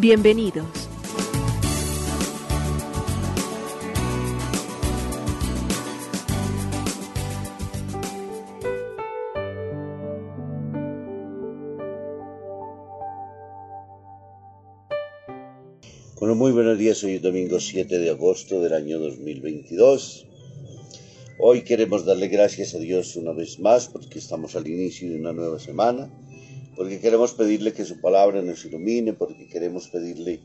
Bienvenidos. Bueno, muy buenos días, hoy es domingo 7 de agosto del año 2022. Hoy queremos darle gracias a Dios una vez más porque estamos al inicio de una nueva semana, porque queremos pedirle que su palabra nos ilumine, porque queremos pedirle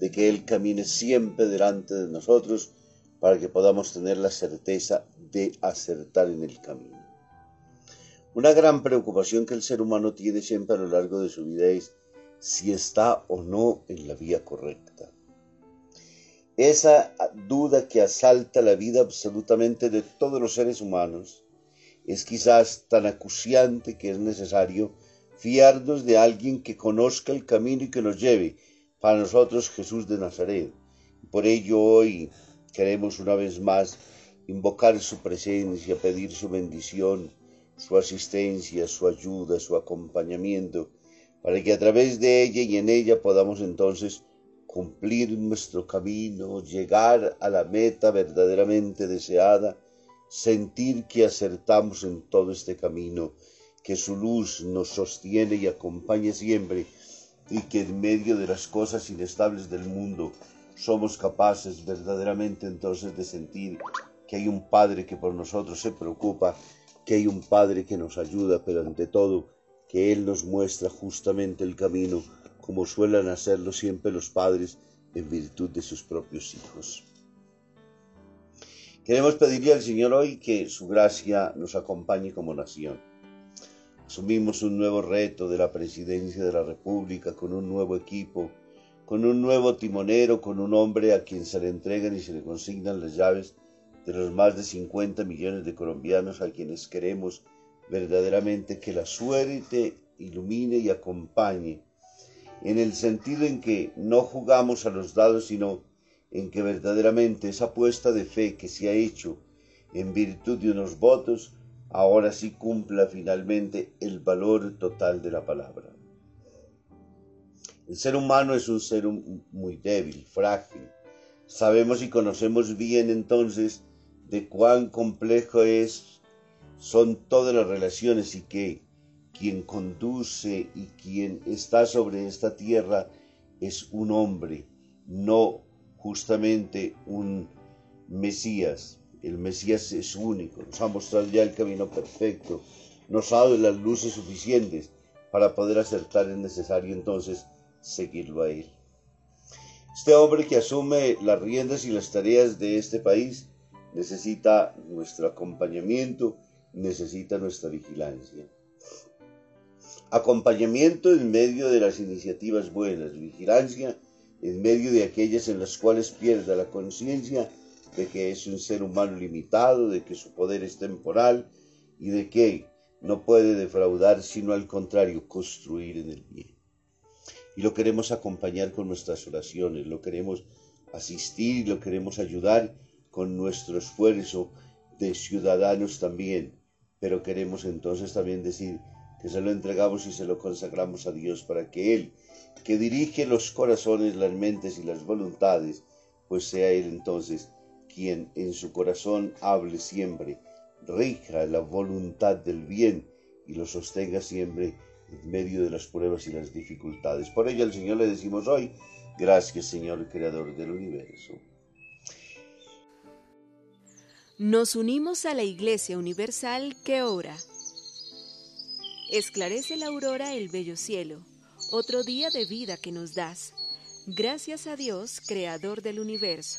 de que Él camine siempre delante de nosotros para que podamos tener la certeza de acertar en el camino. Una gran preocupación que el ser humano tiene siempre a lo largo de su vida es si está o no en la vía correcta. Esa duda que asalta la vida absolutamente de todos los seres humanos es quizás tan acuciante que es necesario fiarnos de alguien que conozca el camino y que nos lleve para nosotros Jesús de Nazaret. Por ello hoy queremos una vez más invocar su presencia, pedir su bendición, su asistencia, su ayuda, su acompañamiento, para que a través de ella y en ella podamos entonces cumplir nuestro camino, llegar a la meta verdaderamente deseada, sentir que acertamos en todo este camino, que su luz nos sostiene y acompaña siempre y que en medio de las cosas inestables del mundo somos capaces verdaderamente entonces de sentir que hay un Padre que por nosotros se preocupa, que hay un Padre que nos ayuda, pero ante todo que Él nos muestra justamente el camino como suelen hacerlo siempre los padres en virtud de sus propios hijos. Queremos pedirle al Señor hoy que su gracia nos acompañe como nación. Asumimos un nuevo reto de la presidencia de la República con un nuevo equipo, con un nuevo timonero, con un hombre a quien se le entregan y se le consignan las llaves de los más de 50 millones de colombianos a quienes queremos verdaderamente que la suerte ilumine y acompañe en el sentido en que no jugamos a los dados, sino en que verdaderamente esa apuesta de fe que se ha hecho en virtud de unos votos, ahora sí cumpla finalmente el valor total de la palabra. El ser humano es un ser muy débil, frágil. Sabemos y conocemos bien entonces de cuán complejo es, son todas las relaciones y que quien conduce y quien está sobre esta tierra es un hombre, no justamente un Mesías. El Mesías es único, nos ha mostrado ya el camino perfecto, nos ha dado las luces suficientes para poder acertar es necesario entonces seguirlo a él. Este hombre que asume las riendas y las tareas de este país necesita nuestro acompañamiento, necesita nuestra vigilancia acompañamiento en medio de las iniciativas buenas, vigilancia en medio de aquellas en las cuales pierda la conciencia de que es un ser humano limitado, de que su poder es temporal y de que no puede defraudar, sino al contrario, construir en el bien. Y lo queremos acompañar con nuestras oraciones, lo queremos asistir y lo queremos ayudar con nuestro esfuerzo de ciudadanos también, pero queremos entonces también decir, que se lo entregamos y se lo consagramos a Dios para que Él, que dirige los corazones, las mentes y las voluntades, pues sea Él entonces quien en su corazón hable siempre, rija la voluntad del bien y lo sostenga siempre en medio de las pruebas y las dificultades. Por ello al Señor le decimos hoy, gracias Señor, Creador del universo. Nos unimos a la Iglesia Universal que ora. Esclarece la aurora el bello cielo, otro día de vida que nos das. Gracias a Dios, Creador del universo,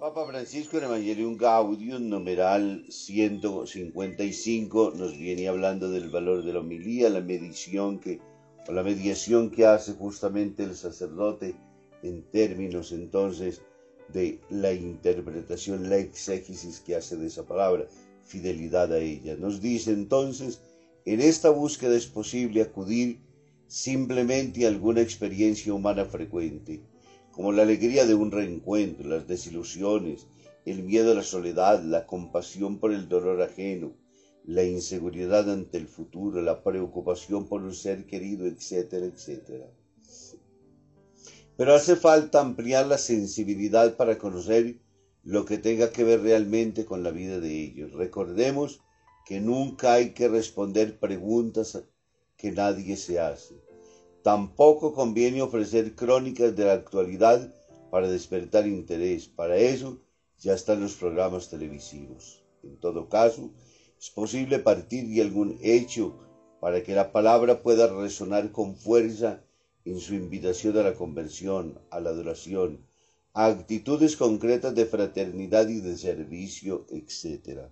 Papa Francisco en Evangelium Gaudium, numeral 155, nos viene hablando del valor de la homilía, la medición que, o la mediación que hace justamente el sacerdote en términos entonces de la interpretación, la exégesis que hace de esa palabra, fidelidad a ella. Nos dice entonces, en esta búsqueda es posible acudir simplemente a alguna experiencia humana frecuente como la alegría de un reencuentro, las desilusiones, el miedo a la soledad, la compasión por el dolor ajeno, la inseguridad ante el futuro, la preocupación por un ser querido, etcétera, etcétera. Pero hace falta ampliar la sensibilidad para conocer lo que tenga que ver realmente con la vida de ellos. Recordemos que nunca hay que responder preguntas que nadie se hace. Tampoco conviene ofrecer crónicas de la actualidad para despertar interés. Para eso ya están los programas televisivos. En todo caso, es posible partir de algún hecho para que la palabra pueda resonar con fuerza en su invitación a la conversión, a la adoración, a actitudes concretas de fraternidad y de servicio, etc.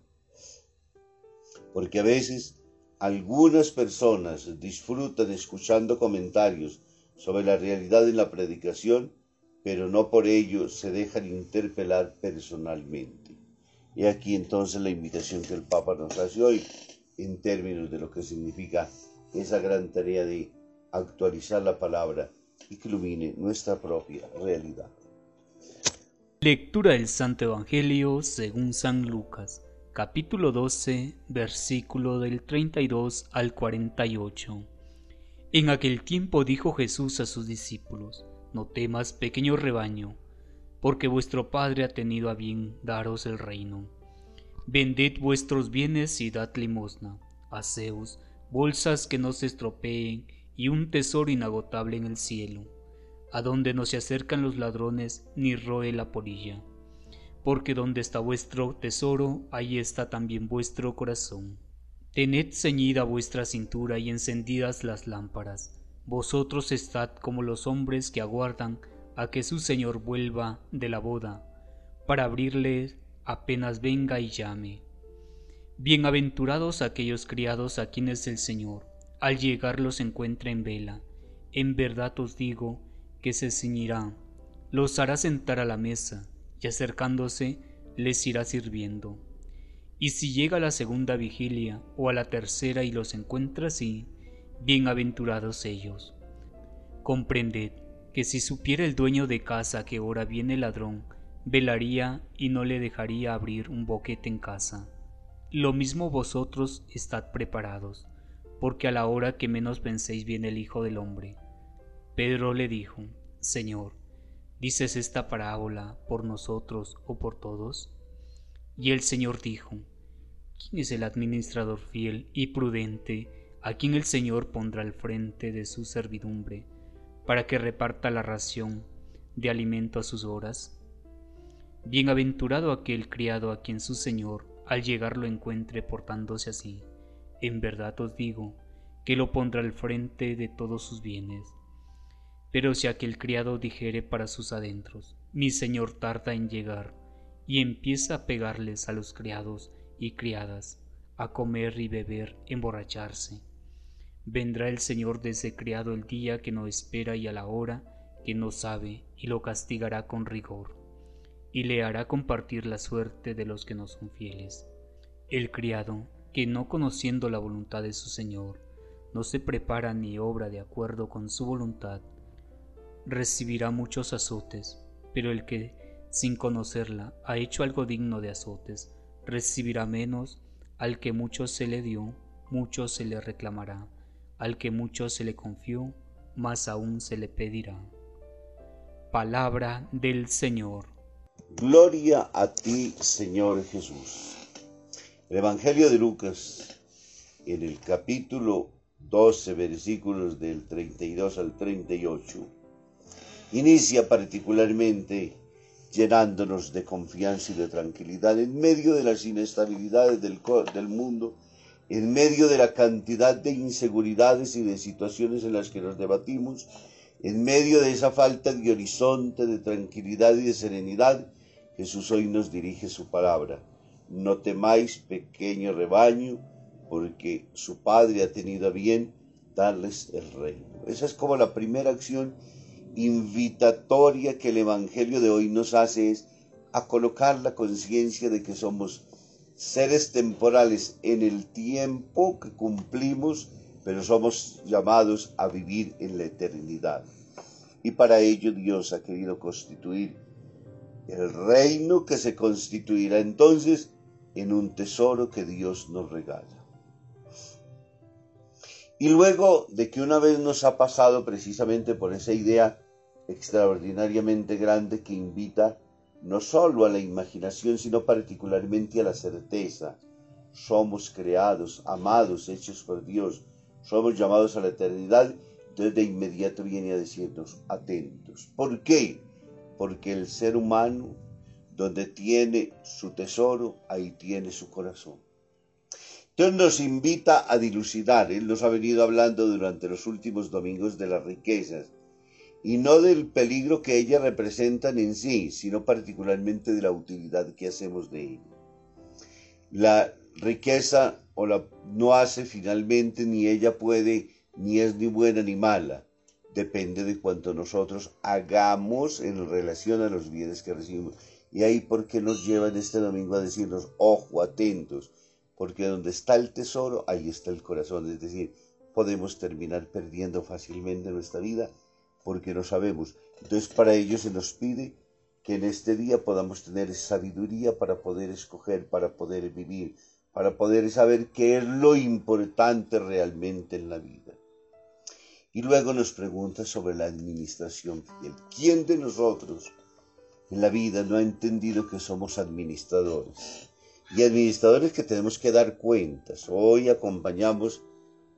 Porque a veces algunas personas disfrutan escuchando comentarios sobre la realidad en la predicación, pero no por ello se dejan interpelar personalmente. Y aquí entonces la invitación que el Papa nos hace hoy en términos de lo que significa esa gran tarea de actualizar la palabra y que ilumine nuestra propia realidad. Lectura del Santo Evangelio según San Lucas capítulo 12, versículo del 32 al 48. En aquel tiempo dijo Jesús a sus discípulos, No temas, pequeño rebaño, porque vuestro Padre ha tenido a bien daros el reino. Vended vuestros bienes y dad limosna, Zeus, bolsas que no se estropeen y un tesoro inagotable en el cielo, a donde no se acercan los ladrones ni roe la polilla porque donde está vuestro tesoro, ahí está también vuestro corazón. Tened ceñida vuestra cintura y encendidas las lámparas. Vosotros estad como los hombres que aguardan a que su Señor vuelva de la boda, para abrirle apenas venga y llame. Bienaventurados aquellos criados a quienes el Señor, al llegar los encuentre en vela. En verdad os digo que se ceñirá, los hará sentar a la mesa y acercándose les irá sirviendo. Y si llega a la segunda vigilia o a la tercera y los encuentra así, bienaventurados ellos. Comprended que si supiera el dueño de casa que ahora viene el ladrón, velaría y no le dejaría abrir un boquete en casa. Lo mismo vosotros estad preparados, porque a la hora que menos penséis viene el Hijo del Hombre. Pedro le dijo, Señor, ¿Dices esta parábola por nosotros o por todos? Y el Señor dijo, ¿quién es el administrador fiel y prudente a quien el Señor pondrá al frente de su servidumbre para que reparta la ración de alimento a sus horas? Bienaventurado aquel criado a quien su Señor al llegar lo encuentre portándose así. En verdad os digo que lo pondrá al frente de todos sus bienes. Pero si aquel criado dijere para sus adentros, mi señor tarda en llegar, y empieza a pegarles a los criados y criadas, a comer y beber, emborracharse. Vendrá el señor de ese criado el día que no espera y a la hora que no sabe, y lo castigará con rigor, y le hará compartir la suerte de los que no son fieles. El criado, que no conociendo la voluntad de su Señor, no se prepara ni obra de acuerdo con su voluntad, recibirá muchos azotes, pero el que, sin conocerla, ha hecho algo digno de azotes, recibirá menos, al que mucho se le dio, mucho se le reclamará, al que mucho se le confió, más aún se le pedirá. Palabra del Señor. Gloria a ti, Señor Jesús. El Evangelio de Lucas, en el capítulo 12, versículos del 32 al 38, inicia particularmente llenándonos de confianza y de tranquilidad en medio de las inestabilidades del, del mundo, en medio de la cantidad de inseguridades y de situaciones en las que nos debatimos, en medio de esa falta de horizonte, de tranquilidad y de serenidad, Jesús hoy nos dirige su palabra. No temáis, pequeño rebaño, porque su Padre ha tenido a bien darles el reino. Esa es como la primera acción invitatoria que el Evangelio de hoy nos hace es a colocar la conciencia de que somos seres temporales en el tiempo que cumplimos, pero somos llamados a vivir en la eternidad. Y para ello Dios ha querido constituir el reino que se constituirá entonces en un tesoro que Dios nos regala. Y luego de que una vez nos ha pasado precisamente por esa idea extraordinariamente grande que invita no solo a la imaginación, sino particularmente a la certeza. Somos creados, amados, hechos por Dios, somos llamados a la eternidad, entonces de inmediato viene a decirnos, atentos. ¿Por qué? Porque el ser humano, donde tiene su tesoro, ahí tiene su corazón. Entonces nos invita a dilucidar, Él nos ha venido hablando durante los últimos domingos de las riquezas, y no del peligro que ellas representan en sí, sino particularmente de la utilidad que hacemos de ellas. La riqueza o la, no hace finalmente, ni ella puede, ni es ni buena ni mala. Depende de cuanto nosotros hagamos en relación a los bienes que recibimos. Y ahí porque nos llevan este domingo a decirnos, ojo, atentos, porque donde está el tesoro, ahí está el corazón. Es decir, podemos terminar perdiendo fácilmente nuestra vida porque no sabemos. Entonces para ello se nos pide que en este día podamos tener sabiduría para poder escoger, para poder vivir, para poder saber qué es lo importante realmente en la vida. Y luego nos pregunta sobre la administración fiel. ¿Quién de nosotros en la vida no ha entendido que somos administradores? Y administradores que tenemos que dar cuentas. Hoy acompañamos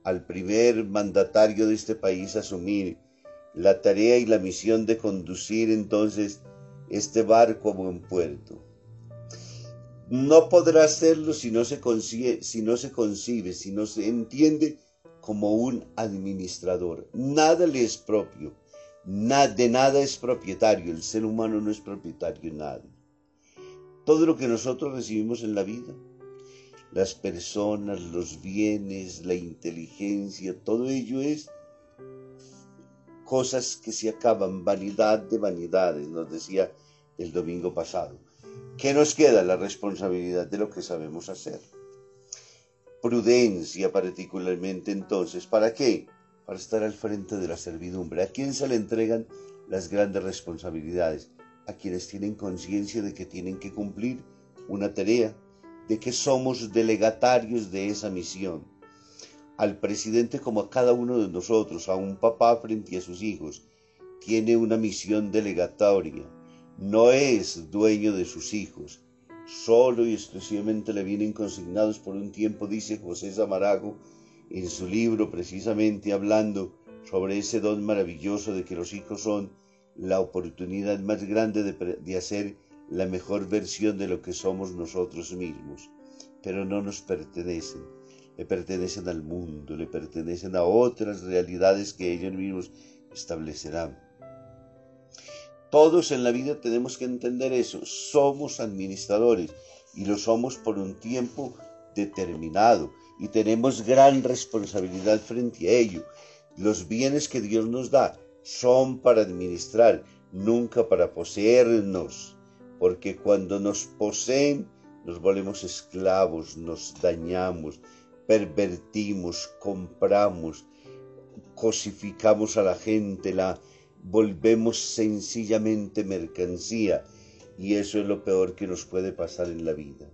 al primer mandatario de este país a asumir la tarea y la misión de conducir entonces este barco a buen puerto. No podrá hacerlo si no se concibe, si no se, concibe, si no se entiende como un administrador. Nada le es propio, de nada es propietario, el ser humano no es propietario de nada todo lo que nosotros recibimos en la vida, las personas, los bienes, la inteligencia, todo ello es cosas que se acaban, vanidad de vanidades, nos decía el domingo pasado. ¿Qué nos queda? La responsabilidad de lo que sabemos hacer. Prudencia particularmente entonces, ¿para qué? Para estar al frente de la servidumbre. ¿A quién se le entregan las grandes responsabilidades? A quienes tienen conciencia de que tienen que cumplir una tarea, de que somos delegatarios de esa misión. Al presidente como a cada uno de nosotros, a un papá frente a sus hijos, tiene una misión delegatoria. No es dueño de sus hijos. Solo y exclusivamente le vienen consignados por un tiempo, dice José Zamarago en su libro precisamente hablando sobre ese don maravilloso de que los hijos son la oportunidad más grande de, hacer la mejor versión de lo que somos nosotros mismos, pero no nos pertenecen, le pertenecen al mundo, le pertenecen a otras realidades que ellos mismos establecerán. Todos en la vida tenemos que entender eso, somos administradores y lo somos por un tiempo determinado y tenemos gran responsabilidad frente a ello. Los bienes que Dios nos da son para administrar, nunca para poseernos, porque cuando nos poseen nos volvemos esclavos, nos dañamos, pervertimos, compramos, cosificamos a la gente, la volvemos sencillamente mercancía y eso es lo peor que nos puede pasar en la vida.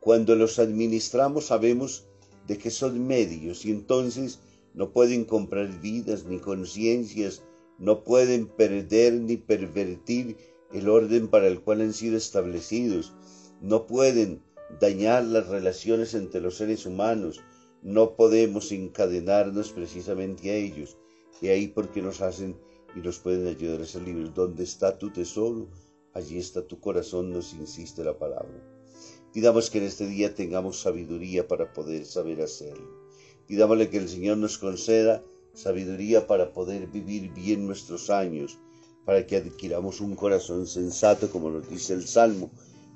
Cuando los administramos sabemos de que son medios y entonces no pueden comprar vidas ni conciencias, no pueden perder ni pervertir el orden para el cual han sido establecidos, no pueden dañar las relaciones entre los seres humanos, no podemos encadenarnos precisamente a ellos, y ahí porque nos hacen y nos pueden ayudar a ser libres. Donde está tu tesoro, allí está tu corazón, nos insiste la palabra. Pidamos que en este día tengamos sabiduría para poder saber hacerlo. Pidámosle que el Señor nos conceda sabiduría para poder vivir bien nuestros años, para que adquiramos un corazón sensato, como nos dice el Salmo,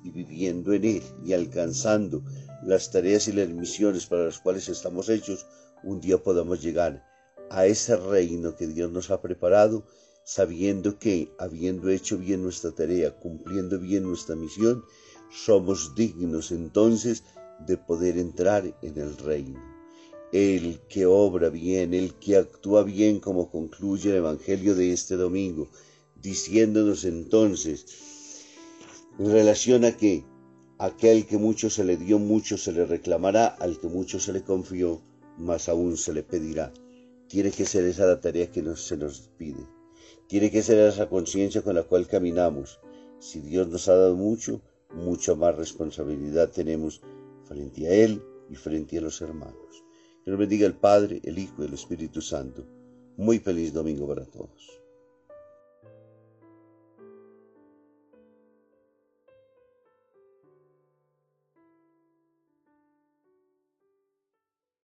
y viviendo en él y alcanzando las tareas y las misiones para las cuales estamos hechos, un día podamos llegar a ese reino que Dios nos ha preparado, sabiendo que, habiendo hecho bien nuestra tarea, cumpliendo bien nuestra misión, somos dignos entonces de poder entrar en el reino. El que obra bien, el que actúa bien, como concluye el Evangelio de este domingo, diciéndonos entonces, en relación a que aquel que mucho se le dio, mucho se le reclamará, al que mucho se le confió, más aún se le pedirá. Tiene que ser esa la tarea que se nos pide. Tiene que ser esa conciencia con la cual caminamos. Si Dios nos ha dado mucho, mucha más responsabilidad tenemos frente a Él y frente a los hermanos. Nos bendiga el Padre, el Hijo y el Espíritu Santo. Muy feliz domingo para todos.